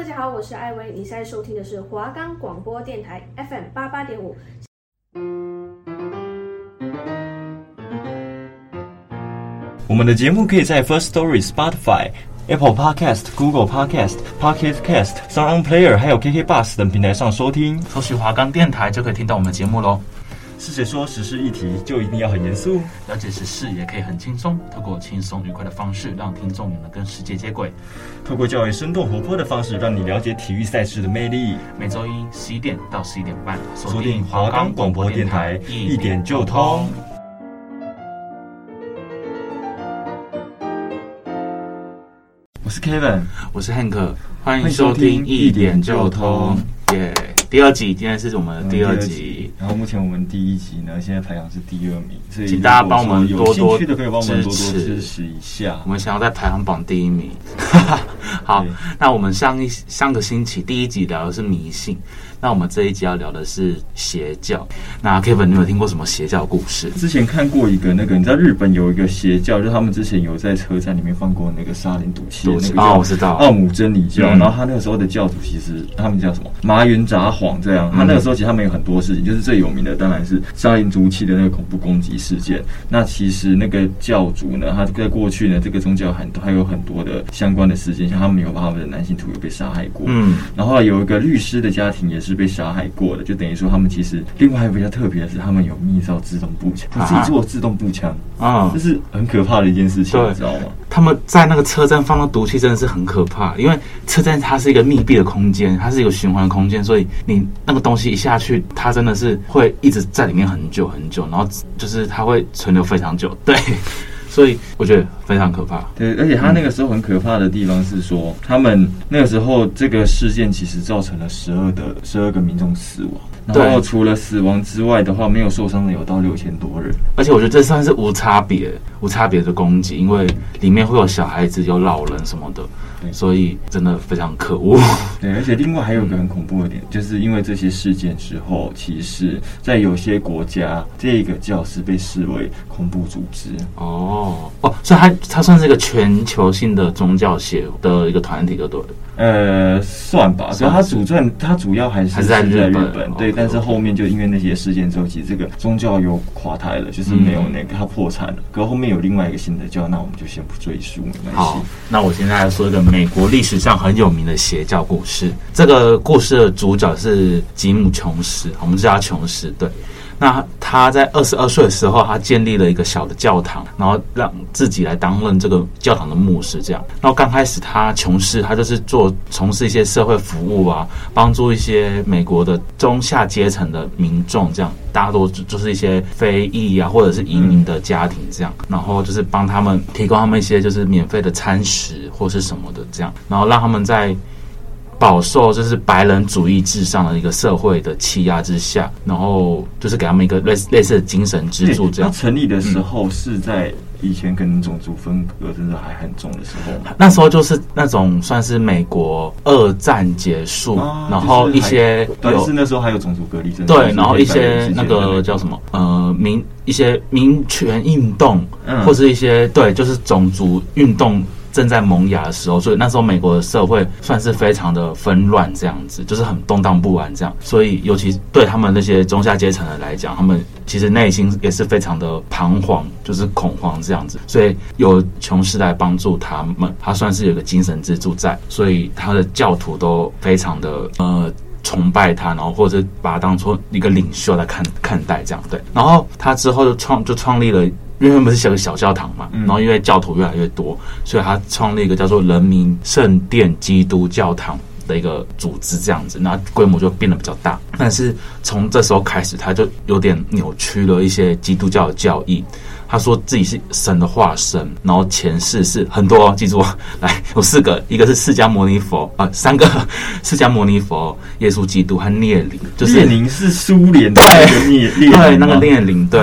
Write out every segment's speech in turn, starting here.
大家好，我是艾薇，你现在收听的是华冈广播电台 FM 八八点五。我们的节目可以在 First Story、Spotify、Apple Podcast、Google Podcast、Pocket Cast、Sound Player 还有 KK Bus 等平台上收听。搜寻华冈电台就可以听到我们的节目喽。是谁说时事议题就一定要很严肃？了解时事也可以很轻松，透过轻松愉快的方式，让听众能跟世界接轨；透过较为生动活泼的方式，让你了解体育赛事的魅力。每周一十一点到十一点半，锁定华冈广播电台，一点就通。我是 Kevin，我是 Hank，欢迎收听一点就通，耶。Yeah. 第二集，今天是我们的第二集，嗯、第二集。然后目前我们第一集呢，现在排行是第二名，所以请大家帮我们多多有兴趣的可以帮我们多多支持一下。我们想要在排行榜第一名。好，那我们上一上个星期第一集聊的是迷信。那我们这一集要聊的是邪教。那 Kevin，你有听过什么邪教故事？之前看过一个那个，你知道日本有一个邪教，就是他们之前有在车站里面放过那个沙林毒气的那个哦，我知道奥姆真理教。嗯、然后他那个时候的教主其实他们叫什么麻原札幌这样。他那个时候其实他们有很多事情，就是最有名的当然是沙林毒气的那个恐怖攻击事件。那其实那个教主呢，他在过去呢，这个宗教很还有很多的相关的事件，像他们有把他们的男性徒有被杀害过。嗯，然后有一个律师的家庭也是被杀害过的。就等于说，他们其实另外还有比较特别的是，他们有密造自动步枪，他自己做自动步枪啊，这是很可怕的一件事情，你知道吗？他们在那个车站放的毒气真的是很可怕，因为车站它是一个密闭的空间，它是一个循环空间，所以你那个东西一下去，它真的是会一直在里面很久很久，然后就是它会存留非常久，对。所以我觉得非常可怕。对，而且他那个时候很可怕的地方是说，他们那个时候这个事件其实造成了十二的十二个民众死亡。然后除了死亡之外的话，没有受伤的有到六千多人。而且我觉得这算是无差别、无差别的攻击，因为里面会有小孩子、有老人什么的。对所以真的非常可恶。对，而且另外还有个很恐怖的点，嗯、就是因为这些事件之后，其实，在有些国家，这个教师被视为恐怖组织。哦哦，所以它它算是一个全球性的宗教协的一个团体，对不对？呃，算吧。所以它主战，它主要还是还是在日本。对，但是后面就因为那些事件之后，其实这个宗教又垮台了，就是没有那个它破产了。可后面有另外一个新的教，那我们就先不赘述，没关系。好，那我现在来说一个。美国历史上很有名的邪教故事，这个故事的主角是吉姆·琼斯，我们叫他琼斯。对，那他在二十二岁的时候，他建立了一个小的教堂，然后让自己来担任这个教堂的牧师。这样，然后刚开始他琼斯，他就是做从事一些社会服务啊，帮助一些美国的中下阶层的民众这样。大多就是一些非裔啊，或者是移民的家庭这样，然后就是帮他们提供他们一些就是免费的餐食或是什么的这样，然后让他们在饱受就是白人主义至上的一个社会的欺压之下，然后就是给他们一个类似类似的精神支柱这样。它成立的时候是在。以前可能种族分隔真的还很重的时候，那时候就是那种算是美国二战结束，啊、然后一些但是那时候还有种族隔离，真的对，然后一些那个叫什么呃民一些民权运动，嗯、或是一些对，就是种族运动。正在萌芽的时候，所以那时候美国的社会算是非常的纷乱，这样子就是很动荡不安这样。所以，尤其对他们那些中下阶层的来讲，他们其实内心也是非常的彷徨，就是恐慌这样子。所以有琼斯来帮助他们，他算是有个精神支柱在，所以他的教徒都非常的呃崇拜他，然后或者把他当做一个领袖来看看待这样。对，然后他之后就创就创立了。因为不是写个小教堂嘛，然后因为教徒越来越多，所以他创立一个叫做人民圣殿基督教堂的一个组织，这样子，那规模就变得比较大。但是从这时候开始，他就有点扭曲了一些基督教的教义。他说自己是神的化身，然后前世是很多，记住，来有四个，一个是释迦牟尼佛啊、呃，三个 释迦牟尼佛、耶稣基督和列宁，就是列宁是苏联的那个列对，对那个列宁，对，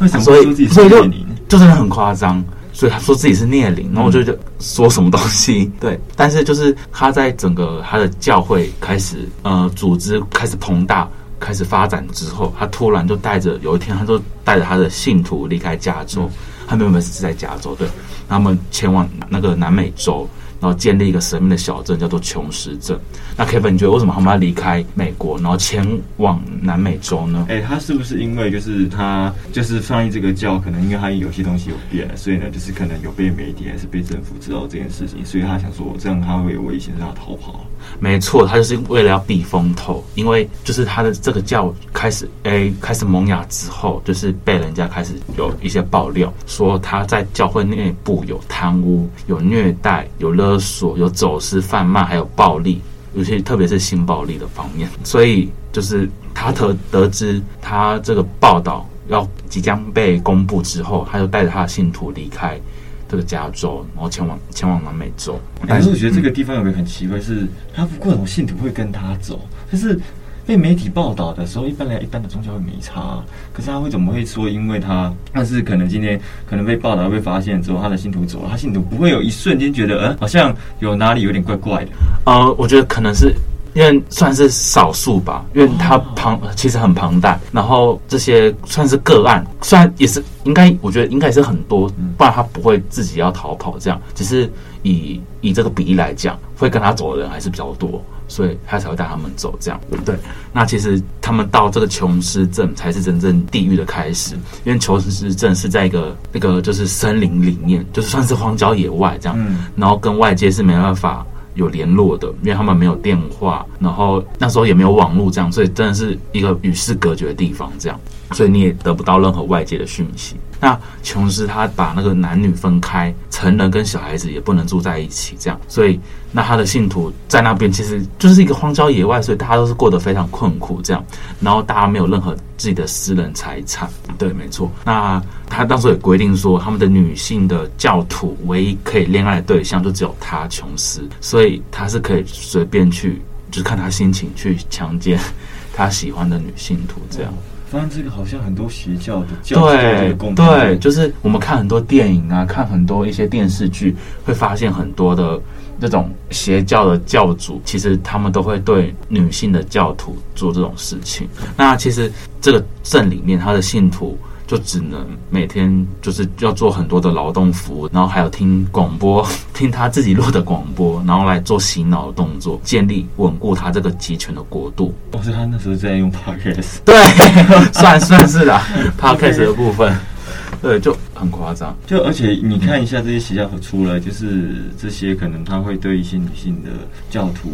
为什么说自己是列宁？就真的很夸张，所以他说自己是聂灵，然后我就就说什么东西，对，但是就是他在整个他的教会开始呃组织开始膨大。开始发展之后，他突然就带着有一天，他就带着他的信徒离开加州。他原本是在加州，对，他们前往那个南美洲，然后建立一个神秘的小镇，叫做琼斯镇。那 Kevin，你觉得为什么他们要离开美国，然后前往南美洲呢？哎，他是不是因为就是他就是翻译这个教，可能因为他有些东西有变，所以呢，就是可能有被媒体还是被政府知道这件事情，所以他想说这样他会有危险，让他逃跑。没错，他就是为了要避风头，因为就是他的这个教开始哎开始萌芽之后，就是被人家开始有一些爆料说他在教会内部有贪污、有虐待、有勒索、有走私贩卖，还有暴力，尤其特别是性暴力的方面。所以就是他得得知他这个报道要即将被公布之后，他就带着他的信徒离开。这个加州，然后前往前往南美洲。但是我觉得这个地方有个很奇怪，是他不过我信徒会跟他走，但是被媒体报道的时候，一般来一般的宗教会没差。可是他会怎么会说？因为他，但是可能今天可能被报道被发现之后，他的信徒走了，他信徒不会有一瞬间觉得，嗯，好像有哪里有点怪怪的。呃，我觉得可能是。因为算是少数吧，因为它庞其实很庞大，然后这些算是个案，虽然也是应该，我觉得应该也是很多，不然他不会自己要逃跑这样。只是以以这个比例来讲，会跟他走的人还是比较多，所以他才会带他们走这样。对，那其实他们到这个琼斯镇才是真正地狱的开始，因为琼斯镇是在一个那个就是森林里面，就是算是荒郊野外这样，然后跟外界是没办法。有联络的，因为他们没有电话，然后那时候也没有网络，这样，所以真的是一个与世隔绝的地方，这样，所以你也得不到任何外界的讯息。那琼斯他把那个男女分开，成人跟小孩子也不能住在一起，这样，所以那他的信徒在那边其实就是一个荒郊野外，所以大家都是过得非常困苦，这样，然后大家没有任何自己的私人财产，对，没错。那他当时也规定说，他们的女性的教徒唯一可以恋爱的对象就只有他琼斯，所以他是可以随便去，就是看他心情去强奸 他喜欢的女信徒，这样。发现这个好像很多邪教的教对对，就是我们看很多电影啊，看很多一些电视剧，会发现很多的这种邪教的教主，其实他们都会对女性的教徒做这种事情。那其实这个镇里面，他的信徒。就只能每天就是要做很多的劳动服务，然后还有听广播，听他自己录的广播，然后来做洗脑的动作，建立稳固他这个集权的国度。我，是他那时候在用 Podcast，对，算算是啦 Podcast 的部分。对，就很夸张。就而且你看一下这些邪教，出来就是这些可能他会对一些女性的教徒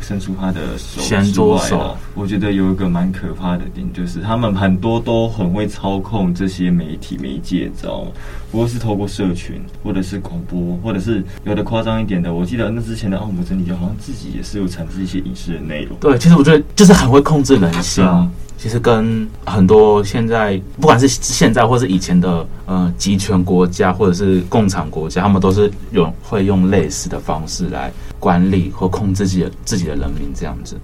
伸出他的手之外啊，我觉得有一个蛮可怕的点，就是他们很多都很会操控这些媒体媒介，知道吗？不过是透过社群，或者是广播，或者是有的夸张一点的。我记得那之前的奥姆真理教好像自己也是有产生一些影视的内容。对，其实我觉得就是很会控制人心。其实跟很多现在不管是现在或是以前的呃集权国家或者是共产国家，他们都是用会用类似的方式来管理或控制自己的自己的人民这样子。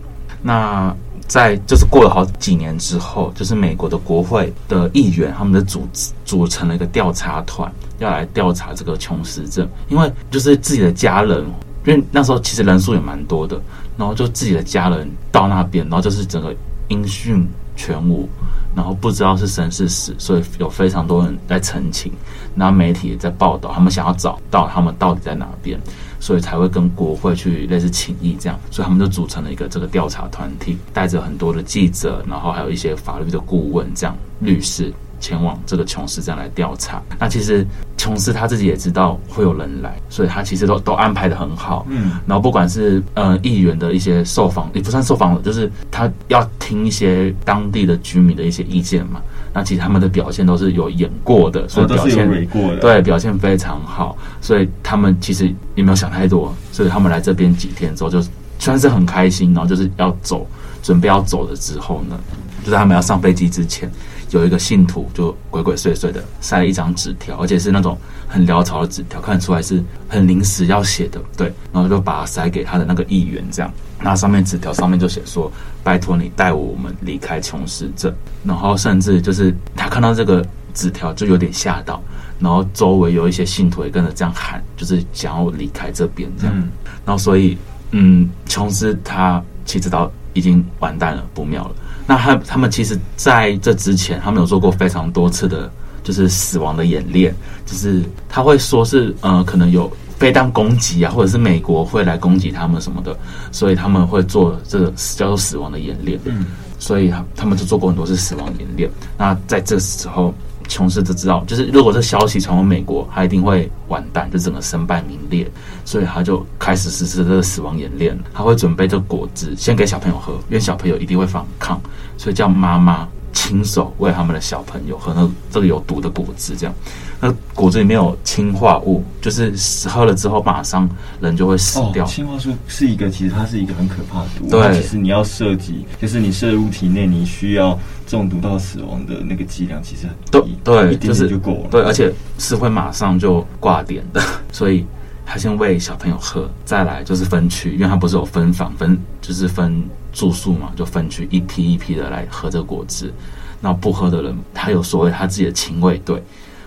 那在就是过了好几年之后，就是美国的国会的议员他们的组组成了一个调查团，要来调查这个琼斯镇，因为就是自己的家人，因为那时候其实人数也蛮多的，然后就自己的家人到那边，然后就是整个音讯。全无，然后不知道是生是死，所以有非常多人在澄清，然后媒体也在报道，他们想要找到他们到底在哪边，所以才会跟国会去类似请意这样，所以他们就组成了一个这个调查团体，带着很多的记者，然后还有一些法律的顾问这样律师。前往这个琼斯站来调查。那其实琼斯他自己也知道会有人来，所以他其实都都安排的很好。嗯，然后不管是呃议员的一些受访，也不算受访了，就是他要听一些当地的居民的一些意见嘛。那其实他们的表现都是有演过的，所以表现、哦、对表现非常好。所以他们其实也没有想太多，所以他们来这边几天之后，就算是很开心，然后就是要走，准备要走了之后呢，就在他们要上飞机之前。有一个信徒就鬼鬼祟祟的塞了一张纸条，而且是那种很潦草的纸条，看得出来是很临时要写的，对，然后就把它塞给他的那个议员，这样，那上面纸条上面就写说：“拜托你带我们离开琼斯镇。”然后甚至就是他看到这个纸条就有点吓到，然后周围有一些信徒也跟着这样喊，就是想要离开这边这样，然后所以嗯，琼斯他其实到已经完蛋了，不妙了。那他他们其实在这之前，他们有做过非常多次的，就是死亡的演练，就是他会说是呃，可能有飞弹攻击啊，或者是美国会来攻击他们什么的，所以他们会做这个叫做死亡的演练。嗯，所以他们就做过很多次死亡演练。那在这时候。琼斯就知道，就是如果这消息传回美国，他一定会完蛋，就整个身败名裂。所以他就开始实施这个死亡演练。他会准备这果汁，先给小朋友喝，因为小朋友一定会反抗，所以叫妈妈亲手喂他们的小朋友喝那这个有毒的果汁，这样。那果汁里面有氰化物，就是喝了之后马上人就会死掉。氰化物是一个，其实它是一个很可怕的毒。对，其实你要涉及，就是你摄入体内，你需要中毒到死亡的那个剂量其实很低，对，对，一点点就够了。对，而且是会马上就挂点的。所以他先喂小朋友喝，再来就是分区，因为他不是有分房分，就是分住宿嘛，就分区一批一批的来喝这个果汁。那不喝的人，他有所谓他自己的亲卫队。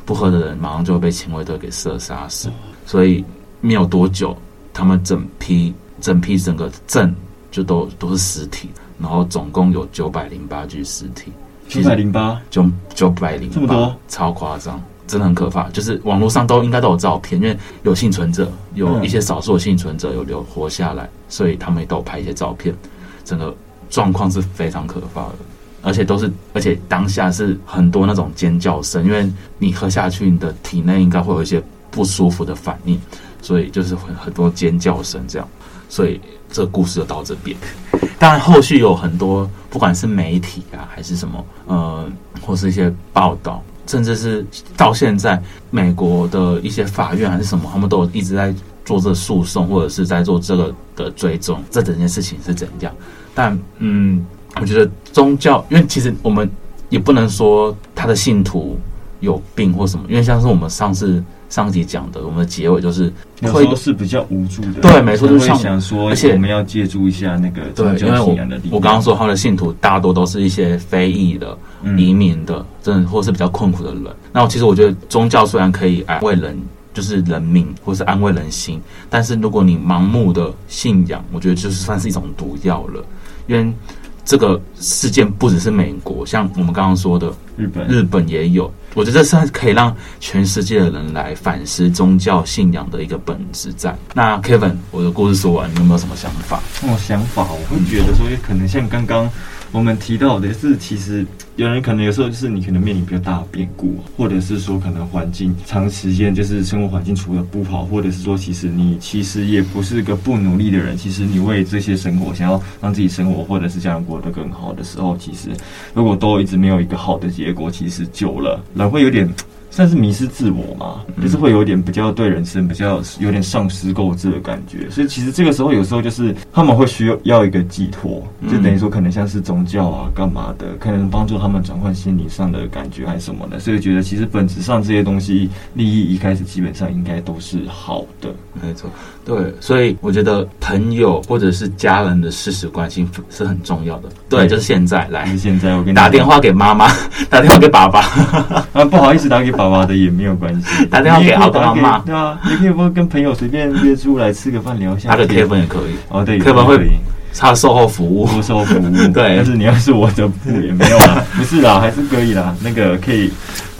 不喝的人马上就会被亲卫队给射杀死，所以没有多久，他们整批、整批整个镇就都都是尸体，然后总共有九百零八具尸体，九百零八，九九百零八，这么多，超夸张，真的很可怕。就是网络上都应该都有照片，因为有幸存者，有一些少数的幸存者有留活下来，所以他们也都有拍一些照片，整个状况是非常可怕的。而且都是，而且当下是很多那种尖叫声，因为你喝下去，你的体内应该会有一些不舒服的反应，所以就是很很多尖叫声这样。所以这故事就到这边。当然后续有很多，不管是媒体啊，还是什么，呃，或是一些报道，甚至是到现在美国的一些法院还是什么，他们都一直在做这诉讼，或者是在做这个的追踪，这整件事情是怎样。但嗯。我觉得宗教，因为其实我们也不能说他的信徒有病或什么，因为像是我们上次上集讲的，我们的结尾就是会都是比较无助的。对，没错，就是想说，而且我们要借助一下那个宗教信仰的力量。我刚刚说他的信徒大多都是一些非裔的、移民的，真的或是比较困苦的人。那其实我觉得宗教虽然可以安慰人，就是人命或是安慰人心，但是如果你盲目的信仰，我觉得就是算是一种毒药了，因为。这个事件不只是美国，像我们刚刚说的日本，日本也有。我觉得这是可以让全世界的人来反思宗教信仰的一个本质在。那 Kevin，我的故事说完，你有没有什么想法？我想法，我会觉得说，也可能像刚刚。我们提到的是，其实有人可能有时候就是你可能面临比较大的变故，或者是说可能环境长时间就是生活环境除了不好，或者是说其实你其实也不是个不努力的人，其实你为这些生活想要让自己生活或者是家人过得更好的时候，其实如果都一直没有一个好的结果，其实久了人会有点。算是迷失自我嘛，就是会有点比较对人生比较有点丧失斗志的感觉，所以其实这个时候有时候就是他们会需要要一个寄托，就等于说可能像是宗教啊干嘛的，可能帮助他们转换心理上的感觉还是什么的，所以觉得其实本质上这些东西利益一开始基本上应该都是好的，没错，对，所以我觉得朋友或者是家人的事实关心是很重要的，对，就是现在来，是现在我给你打电话给妈妈，打电话给爸爸，啊不好意思打给爸爸。娃的也没有关系，打电话给阿公阿妈，对啊，你可以不跟朋友随便约出来吃个饭聊一下。他的 Kevin 也可以，哦对，Kevin 会他售后服务，售后服务，对。但是你要是我的部也没有啦，不是啦，还是可以啦。那个可以，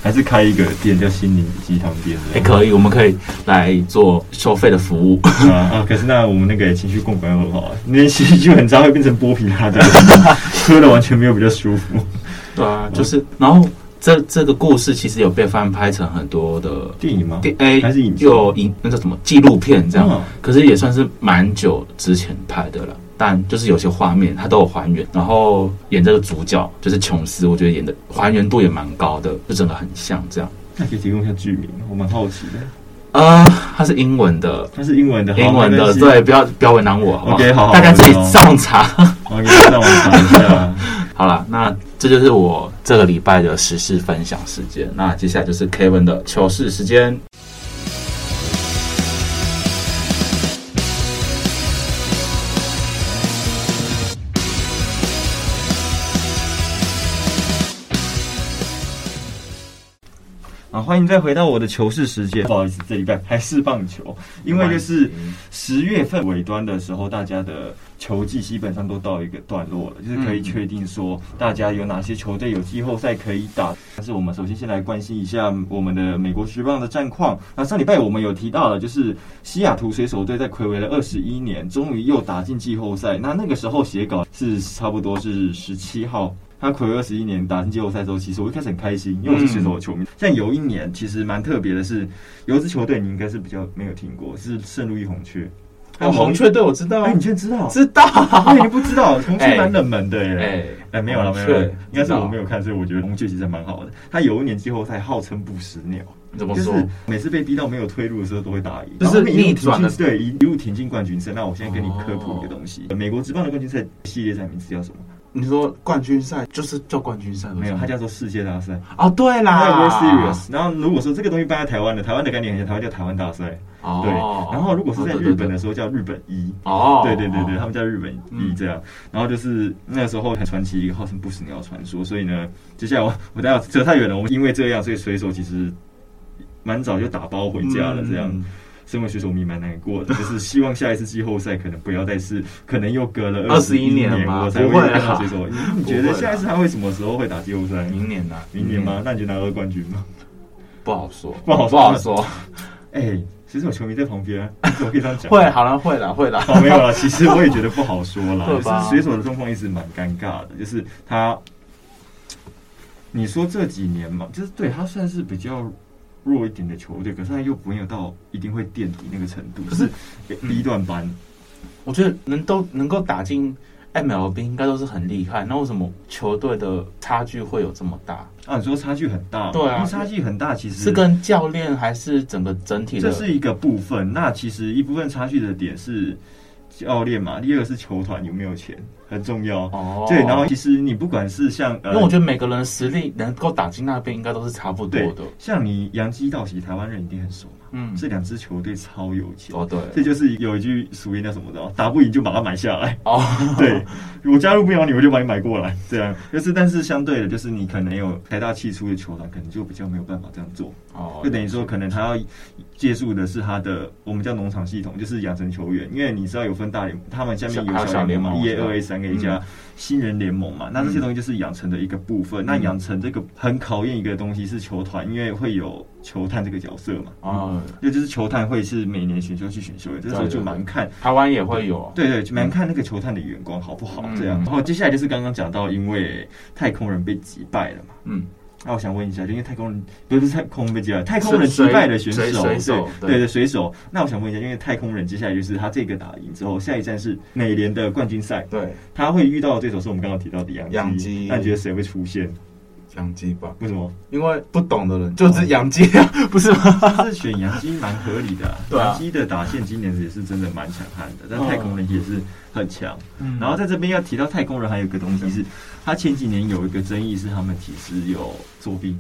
还是开一个店叫心灵鸡汤店，也可以，我们可以来做收费的服务啊啊！可是那我们那个情绪共感又很好啊，那情绪很糟会变成剥皮辣这 喝的完全没有比较舒服。对啊，就是然后。这这个故事其实有被翻拍成很多的电影吗？电 A 还是影有影那叫什么纪录片这样？嗯、可是也算是蛮久之前拍的了。但就是有些画面它都有还原，然后演这个主角就是琼斯，我觉得演的还原度也蛮高的，就真的很像这样。那可以提供一下剧名，我蛮好奇的。呃，它是英文的，它是英文的，英文的，对，不要不要为难我，好不好？OK，好，好，大家自己上网查。OK，上网查一下。好了，那这就是我这个礼拜的时事分享时间。那接下来就是 Kevin 的糗事时间。啊，欢迎再回到我的球事时间。不好意思，这礼拜还是棒球，因为就是十月份尾端的时候，大家的。球季基本上都到一个段落了，就是可以确定说大家有哪些球队有季后赛可以打。但是我们首先先来关心一下我们的美国职棒的战况。那上礼拜我们有提到了，就是西雅图水手队在魁违了二十一年，终于又打进季后赛。那那个时候写稿是差不多是十七号。他睽违二十一年打进季后赛之后，其实我一开始很开心，因为我是水手的球迷。像有一年，其实蛮特别的是，有一支球队你应该是比较没有听过，是圣路易红雀。哦，红雀队我知道，哎，你居然知道？知道？哎，你不知道？红雀蛮冷门的耶。哎，哎，没有了，没有了，应该是我没有看，所以我觉得红雀其实蛮好的。他有一年季后赛号称不死鸟，怎么说？就是每次被逼到没有退路的时候都会打赢，就是逆转的，对，一路挺进冠军赛。那我现在跟你科普一个东西，美国职棒的冠军赛系列赛名字叫什么？你说冠军赛就是叫冠军赛，没有，它叫做世界大赛。哦，对啦，World Series。然后如果说这个东西搬在台湾的，台湾的概念很像，台湾叫台湾大赛。哦。对。然后如果是在日本的时候叫日本一。哦。对对对对，他们叫日本一这样。然后就是那时候很传奇一个号称不死鸟传说，所以呢，接下来我我待会扯太远了，我们因为这样，所以水手其实蛮早就打包回家了，这样。身为水手迷蛮难过的，就是希望下一次季后赛可能不要再是，可能又隔了 二十一年，我才会看到水手。你觉得下一次他会什么时候会打季后赛？明年呐，明年吗？那你就拿二冠军吗？不好说，不好不好说。哎，水手球迷在旁边，我可以这样讲。会，好了，会了，会了。哦，没有了。其实我也觉得不好说了。就是水手的状况一直蛮尴尬的，就是他，你说这几年嘛，就是对他算是比较。弱一点的球队，可是他又没有到一定会垫底那个程度，可是 B 段班，我觉得能都能够打进 MLB 应该都是很厉害。那为什么球队的差距会有这么大？啊，你说差距很大，对啊，差距很大，其实是跟教练还是整个整体的？这是一个部分。那其实一部分差距的点是教练嘛，第二个是球团有没有钱。很重要哦，对，然后其实你不管是像，因为我觉得每个人的实力能够打进那边，应该都是差不多的。像你杨基道奇，台湾人一定很熟嘛。嗯，这两支球队超有钱哦，对，这就是有一句俗语叫什么的，打不赢就把它买下来哦。对，我加入不了你，我就把你买过来，这样就是。但是相对的，就是你可能有财大气粗的球团，可能就比较没有办法这样做哦。就等于说，可能他要借助的是他的我们叫农场系统，就是养成球员，因为你知道有分大联盟，他们下面有小联盟，一 A、二 A、三 A 加。新人联盟嘛，那这些东西就是养成的一个部分。嗯、那养成这个很考验一个东西是球团，因为会有球探这个角色嘛。啊，也就是球探会是每年选秀去选秀，这时候就蛮看。台湾也会有，对对，蛮看那个球探的眼光好不好这样。然后接下来就是刚刚讲到，因为太空人被击败了嘛。嗯。那我想问一下，就因为太空人不是太空被击败，太空人击败的选手，对对对，水手。那我想问一下，因为太空人接下来就是他这个打赢之后，下一站是美联的冠军赛，对，他会遇到的对手是我们刚刚提到的洋基。那你觉得谁会出现？洋基吧？为什么？因为不懂的人就是洋基啊，不是吗？是选洋基蛮合理的。洋基的打线今年也是真的蛮强悍的，但太空人也是很强。然后在这边要提到太空人，还有一个东西是，他前几年有一个争议是他们其实有作弊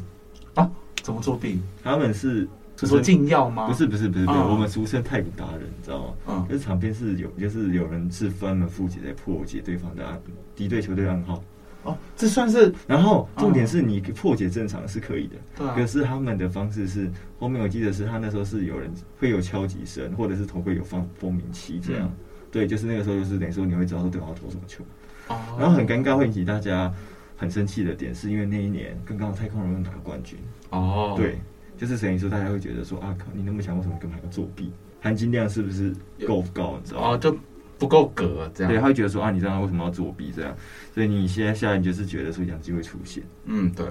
啊？怎么作弊？他们是说禁药吗？不是不是不是不是，我们俗称太古达人，你知道吗？嗯，就是场边是有，就是有人是分门负责在破解对方的敌对球队暗号。哦，这算是。然后重点是你破解正常是可以的，对。可是他们的方式是，后面我记得是他那时候是有人会有敲击声，或者是头盔有放蜂鸣器这样。对，就是那个时候就是等于说你会知道说对方要投什么球。哦。然后很尴尬，会引起大家很生气的点，是因为那一年刚刚太空人拿冠军。哦。对，就是等于说大家会觉得说啊靠，你那么强，为什么干嘛要作弊？含金量是不是够高？你知道吗？哦，就。不够格，这样对，他会觉得说啊，你这样为什么要作弊这样？所以你现在下来，你就是觉得说杨基会出现。嗯，对。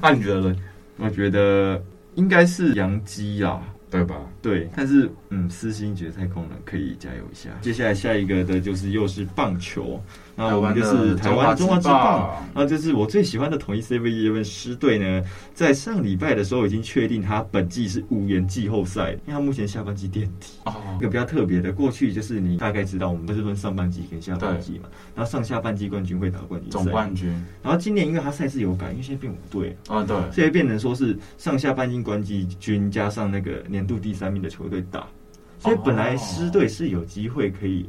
那 你觉得呢？我觉得应该是阳基啊。对吧？对，但是嗯，私心觉得太空人可以加油一下。接下来下一个的就是又是棒球，那我们就是台湾中华之棒，那就是我最喜欢的统一 seven-eleven 狮队呢，在上礼拜的时候已经确定他本季是无缘季后赛，因为他目前下半季垫底。哦，一个比较特别的，过去就是你大概知道我们不是分上半季跟下半季嘛，然后上下半季冠军会打冠军赛，总冠军。然后今年因为他赛事有改，因为现在变五队啊，对，现在变成说是上下半季冠军加上那个年。年度第三名的球队打，所以本来狮队是有机会可以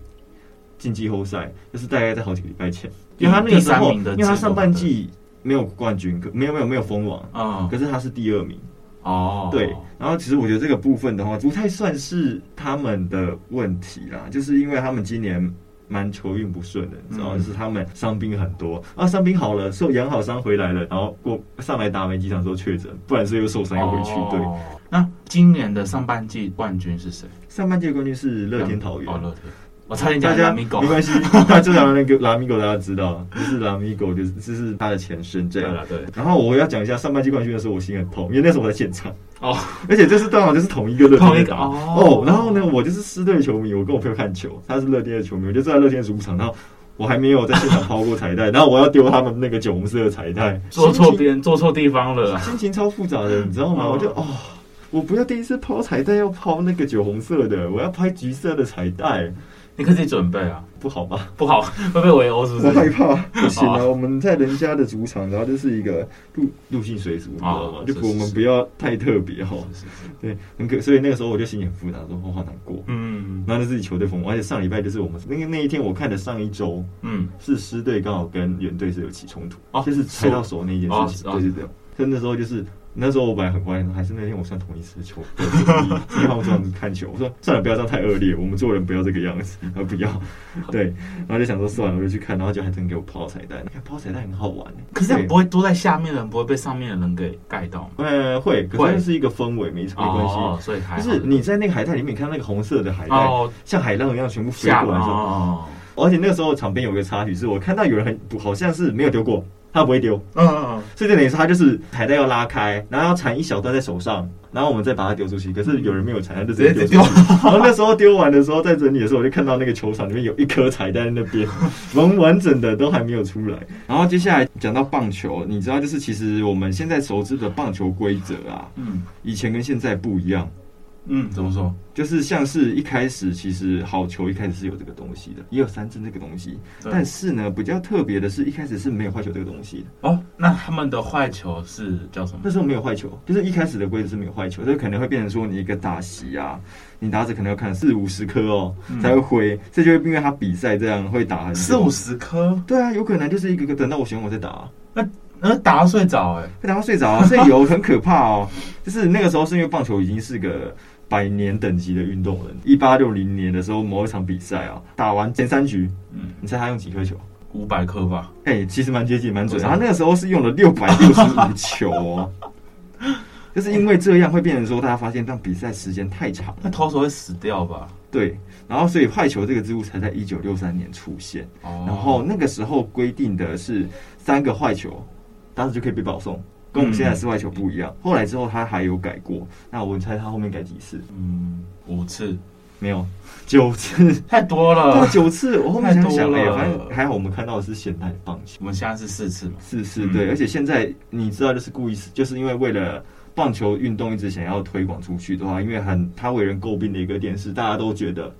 进季后赛，就是大概在好几个礼拜前，因为他那个时候，因为他上半季没有冠军，可没有没有没有封王啊，可是他是第二名。哦，对，然后其实我觉得这个部分的话，不太算是他们的问题啦，就是因为他们今年蛮球运不顺的，你知道，嗯、就是他们伤兵很多。啊，伤兵好了，受养好伤回来了，然后过上来打没几场之后确诊，不然是又受伤又回去。对，哦、那今年的上半季冠军是谁？上半季冠军是乐天桃园。哦，乐天。我差点讲拉米狗，没关系，他最常那个拉米狗大家知道，就是拉米狗，就是这是他的前身这样。对，对。然后我要讲一下上半季冠军的时候，我心很痛，因为那时候我在现场哦，而且这是刚好就是同一个乐天哦，哦。然后呢，我就是狮队球迷，我跟我朋友看球，他是乐天的球迷，我就坐在乐天主场，然后我还没有在现场抛过彩带，然后我要丢他们那个酒红色的彩带，做错边，做错地方了，心情超复杂的，你知道吗？哦、我就哦，我不要第一次抛彩带要抛那个酒红色的，我要拍橘色的彩带。你可以自己准备啊，不好吧？不好，会被围殴是不是？我 害怕，不行啊！我们在人家的主场，然后就是一个入入境水族，你知道吗？就我们不要太特别哈。对，很可，所以那个时候我就心里很复杂，说我好难过。嗯，然后自己球队风，而且上礼拜就是我们那个那一天，我看的上一周，嗯，是狮队刚好跟原队是有起冲突，就是踩到手那件事情，对对对。所以那时候就是。那时候我本来很乖，还是那天我算同一次球，一号这样子看球。我说算了，不要这样太恶劣，我们做人不要这个样子，而不要。对，然后就想说算了，我就去看，然后就还真给我抛彩蛋。你看抛彩蛋很好玩，可是不会都在下面的人不会被上面的人给盖到吗？呃，会，可是是一个氛围，没没关系。所以还就是你在那个海带里面看那个红色的海带，像海浪一样全部飞过来的时候，而且那个时候场边有个插曲，是我看到有人很好像是没有丢过。他不会丢，嗯嗯嗯，所以就等于说他就是彩带要拉开，然后要缠一小段在手上，然后我们再把它丢出去。可是有人没有缠，他就直接丢。然后那时候丢完的时候，在整理的时候，我就看到那个球场里面有一颗彩带在那边，完完整的都还没有出来。然后接下来讲到棒球，你知道，就是其实我们现在熟知的棒球规则啊，嗯，以前跟现在不一样。嗯，怎么说？就是像是一开始，其实好球一开始是有这个东西的，也有三振这个东西。但是呢，比较特别的是一开始是没有坏球这个东西的。哦，那他们的坏球是叫什么？那时候没有坏球，就是一开始的规则是没有坏球，这可能会变成说你一个打席啊，你打者可能要看四五十颗哦才会挥，这就会因为他比赛这样会打很四五十颗。对啊，有可能就是一个个等到我选我再打。那那打到睡着哎，会打到睡着啊，所以有很可怕哦。就是那个时候是因为棒球已经是个。百年等级的运动人，一八六零年的时候，某一场比赛啊，打完前三局，嗯，你猜他用几颗球？五百颗吧。哎、欸，其实蛮接近，蛮准。他那个时候是用了六百六十五球哦，就是因为这样会变成说，大家发现但比赛时间太长，那投手会死掉吧？对，然后所以坏球这个制度才在一九六三年出现。哦，然后那个时候规定的是三个坏球，当时就可以被保送。跟我们现在室外球不一样，后来之后他还有改过。那我猜他后面改几次？嗯，五次没有，九次，太多了。九次，我后面想想了，反正还好，我们看到的是现代棒球。我们现在是四次嘛？四次，对。而且现在你知道，就是故意，就是因为为了棒球运动一直想要推广出去的话，因为很他为人诟病的一个点是，大家都觉得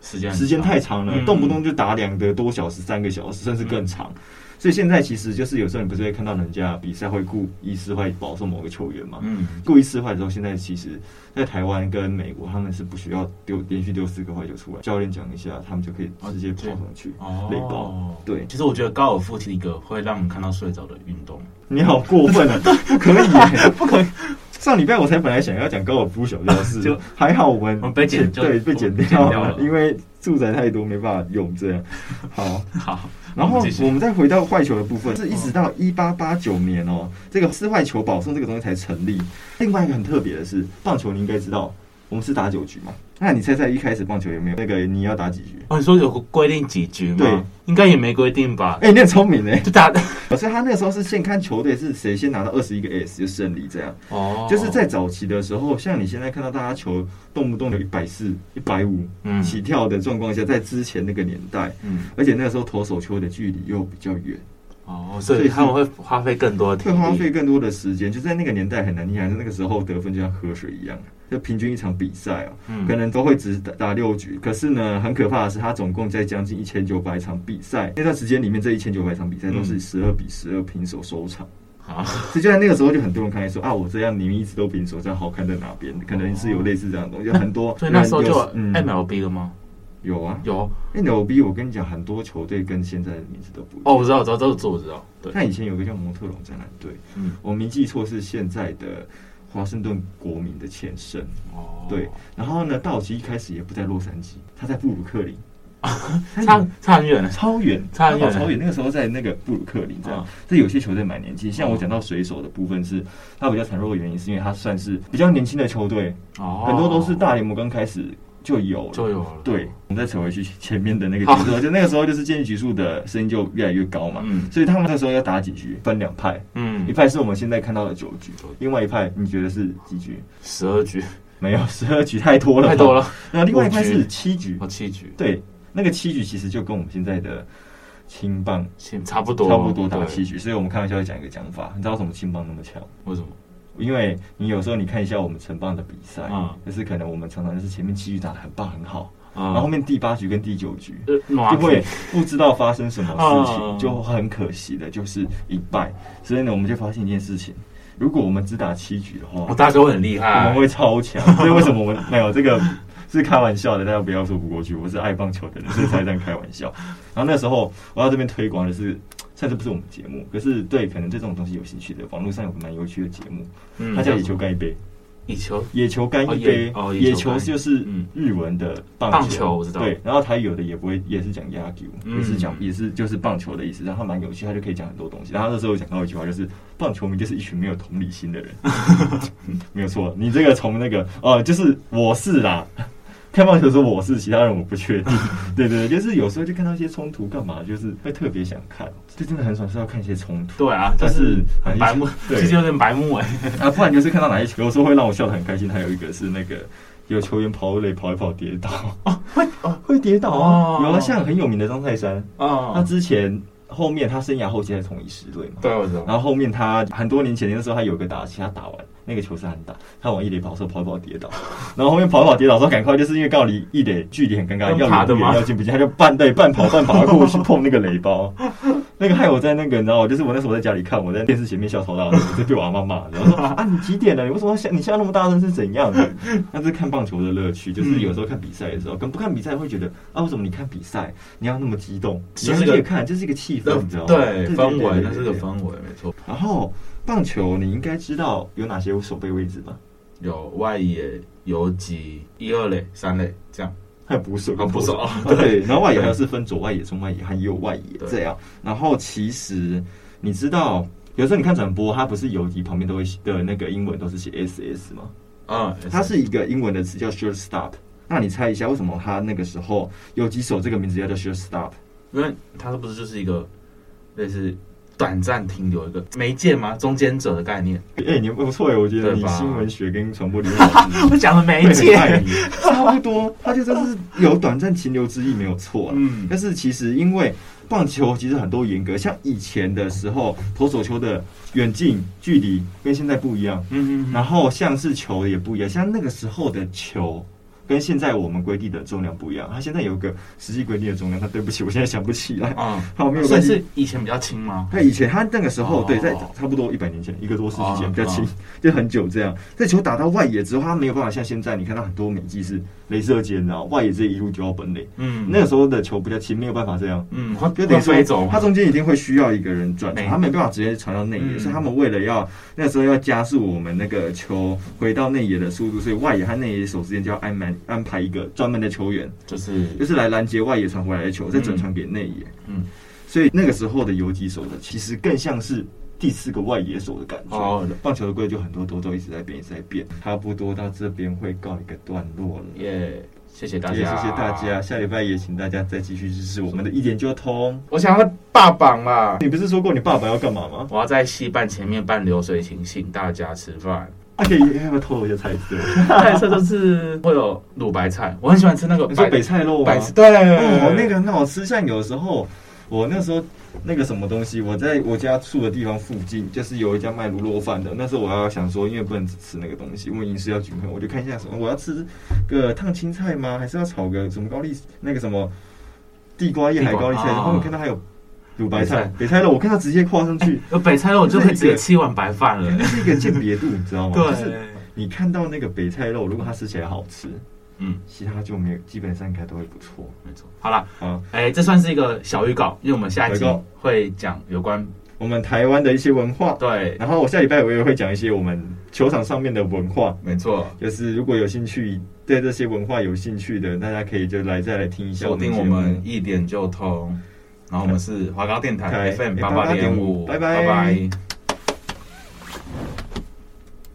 时间时间太长了，动不动就打两个多小时、三个小时，甚至更长。所以现在其实就是有时候你不是会看到人家比赛会故意失坏保送某个球员嘛？嗯，故意失坏之后，现在其实，在台湾跟美国他们是不需要丢连续丢四个坏球出来，教练讲一下，他们就可以直接跑上去垒包。对，其实我觉得高尔夫是一个会让人看到睡着的运动。你好过分啊！不可以，不可以。上礼拜我才本来想要讲高尔夫小教室，就还好我们被剪对被剪掉了，因为住宅太多没办法用这样。好，好。然后我们再回到坏球的部分，是一直到一八八九年哦，这个四坏球保送这个东西才成立。另外一个很特别的是，棒球你应该知道，我们是打九局嘛？那你猜猜一开始棒球有没有那个你要打几局？哦，你说有个规定几局吗？对，应该也没规定吧？哎，你很聪明哎，就打的。所以他那个时候是先看球队是谁先拿到二十一个 S 就胜利这样。哦，就是在早期的时候，像你现在看到大家球动不动有一百四、一百五起跳的状况下，在之前那个年代，嗯，而且那个时候投手球的距离又比较远。哦，所以他们会花费更多的，会花费更多的时间，就在那个年代很难。你还是那个时候得分就像喝水一样。就平均一场比赛啊，可能都会只打打六局。可是呢，很可怕的是，他总共在将近一千九百场比赛那段时间里面，这一千九百场比赛都是十二比十二平手收场。啊，所以就在那个时候，就很多人开始说啊，我这样你们一直都平手，这样好看在哪边？可能是有类似这样的东西，很多。所以那时候就 MLB 了吗？有啊，有 MLB。我跟你讲，很多球队跟现在的名字都不一样。哦，我知道，我知道，这我知道。对，他以前有个叫蒙特龙橄榄队，嗯，我没记错是现在的。华盛顿国民的前身哦，对，然后呢，道奇一开始也不在洛杉矶，他在布鲁克林 差差很远，超远，差很远，超远。那个时候在那个布鲁克林这样，这有些球队蛮年轻。像我讲到水手的部分是，他比较孱弱的原因，是因为他算是比较年轻的球队，哦很多都是大联盟刚开始就有就有了。对，我们再扯回去前面的那个节奏，就那个时候就是建议局数的声音就越来越高嘛，嗯所以他们那时候要打几局，分两派，嗯，一派是我们现在看到的九局，另外一派你觉得是几局？十二局。没有十二局太多了，太多了。那另外一派是七局，哦，七局。对，那个七局其实就跟我们现在的青棒差不多，差不多打七局。所以我们开玩笑会讲一个讲法，你知道为什么青棒那么强？为什么？因为你有时候你看一下我们成棒的比赛，就是可能我们常常就是前面七局打的很棒很好，然后后面第八局跟第九局就会不知道发生什么事情，就很可惜的就是一败。所以呢，我们就发现一件事情。如果我们只打七局的话，我大哥会很厉害，我们会超强。所以为什么我们没有这个是开玩笑的？大家不要说不过去。我是爱棒球的人，所以才这样开玩笑。然后那时候我要这边推广的是，虽然这不是我们节目，可是对可能对这种东西有兴趣的，网络上有个蛮有趣的节目，它叫野球干一杯。野球，野球干一杯。野球就是日文的棒球，我知道。对，然后他有的也不会，也是讲野球，也是讲，也是就是棒球的意思。然后他蛮有趣，他就可以讲很多东西。然后那时候讲到一句话，就是棒球迷就是一群没有同理心的人。没有错，你这个从那个哦，就是我是啦。看棒球是，我是其他人我不确定。对对对，就是有时候就看到一些冲突，干嘛就是会特别想看。这真的很爽，是要看一些冲突。对啊，但是很白目，其实 有点白目哎。啊，不然就是看到哪一球，有时候会让我笑得很开心。还有一个是那个有球员跑垒跑一跑跌倒哦，会哦会跌倒啊。有啊，像很有名的张泰山啊，他之前后面他生涯后期在统一十队嘛。对，我知道。然后后面他很多年前的时候，他有个打其，他打完。那个球是很大，他往一垒跑的时候跑一跑跌倒，然后后面跑一跑跌倒的时候赶快，就是因为刚好离一垒距离很尴尬，要远要进不进，他就半 对半跑半跑过去碰那个垒包，那个害我在那个你知道吗？就是我那时候在家里看，我在电视前面笑超大声，就被我阿妈骂，然后说啊你几点了？你为什么笑？你笑那么大声是怎样的？那是看棒球的乐趣，就是有时候看比赛的时候，跟不看比赛会觉得啊为什么你看比赛你要那么激动？其实也看，这是一个气氛，你知道吗？对氛围，那是个氛围，没错。然后。棒球你应该知道有哪些守备位置吧？有外野、游击、一二垒、三垒这样，还有捕手跟捕手啊。对，然后外野还是分左外野、中外野和右外野这样。然后其实你知道，有时候你看转播，它不是游击旁边都会的那个英文都是写 SS 吗？啊，它是一个英文的词叫 shortstop。那你猜一下，为什么他那个时候游击手这个名字叫做 shortstop？因为它是不是就是一个类似？短暂停留一个媒介吗？中间者的概念。哎、欸，你不错哎，我觉得你新闻学跟传播里面，我讲的媒介差不多，它就真是有短暂停留之意，没有错。嗯，但是其实因为棒球其实很多严格，像以前的时候，投手球的远近距离跟现在不一样。嗯嗯，然后像是球也不一样，像那个时候的球。跟现在我们规定的重量不一样，它现在有个实际规定的重量。它对不起，我现在想不起来。啊，好，没有关系。算是以前比较轻吗？它以前它那个时候，对，在差不多一百年前，一个多世纪前比较轻，就很久这样。这球打到外野之后，它没有办法像现在，你看到很多美技是镭射肩，然后外野这一路就要本垒。嗯，那个时候的球比较轻，没有办法这样。嗯，就等于说，它中间一定会需要一个人转，它没办法直接传到内野，所以他们为了要那时候要加速我们那个球回到内野的速度，所以外野和内野手之间就要安排安排一个。专门的球员就是就是来拦截外野传回来的球，再转传给内野。嗯，所以那个时候的游击手呢，其实更像是第四个外野手的感觉。哦，棒球的规则就很多都都一直在变，一直在变。差不多到这边会告一个段落了。耶，谢谢大家，谢谢大家。下礼拜也请大家再继续支持我们的一点就通。我想要霸榜嘛？你不是说过你爸爸要干嘛吗？我要在戏办前面办流水席，请大家吃饭。他可以要不要透露一些菜色？菜色就是会有卤白菜，我很喜欢吃那个。你说北菜肉吗？对，哦，那个很好吃。像有时候我那时候那个什么东西，我在我家住的地方附近，就是有一家卖卤肉饭的。那时候我要想说，因为不能只吃那个东西，因为饮食要均衡，我就看一下什么，我要吃个烫青菜吗？还是要炒个什么高丽那个什么地瓜叶海高丽菜？然后我看到还有。乳白菜，北菜肉，我看他直接跨上去。有，北菜肉就会直接吃一碗白饭了。这是一个鉴别度，你知道吗？对。就是你看到那个北菜肉，如果它吃起来好吃，嗯，其他就没有，基本上应该都会不错。没错。好了，好，哎，这算是一个小预告，因为我们下一集会讲有关我们台湾的一些文化。对。然后我下礼拜我也会讲一些我们球场上面的文化。没错。就是如果有兴趣对这些文化有兴趣的，大家可以就来再来听一下。锁定我们一点就通。然后我们是华高电台 fm 八八点五拜拜。